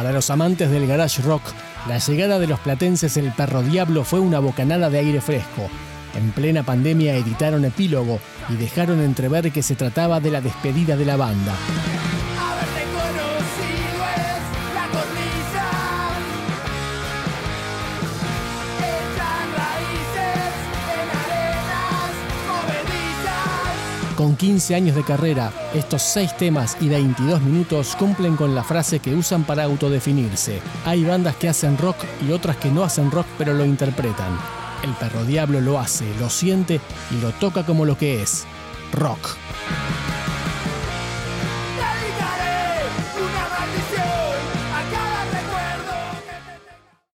Para los amantes del garage rock, la llegada de los platenses El Perro Diablo fue una bocanada de aire fresco. En plena pandemia editaron epílogo y dejaron entrever que se trataba de la despedida de la banda. Con 15 años de carrera, estos 6 temas y 22 minutos cumplen con la frase que usan para autodefinirse. Hay bandas que hacen rock y otras que no hacen rock pero lo interpretan. El perro diablo lo hace, lo siente y lo toca como lo que es, rock.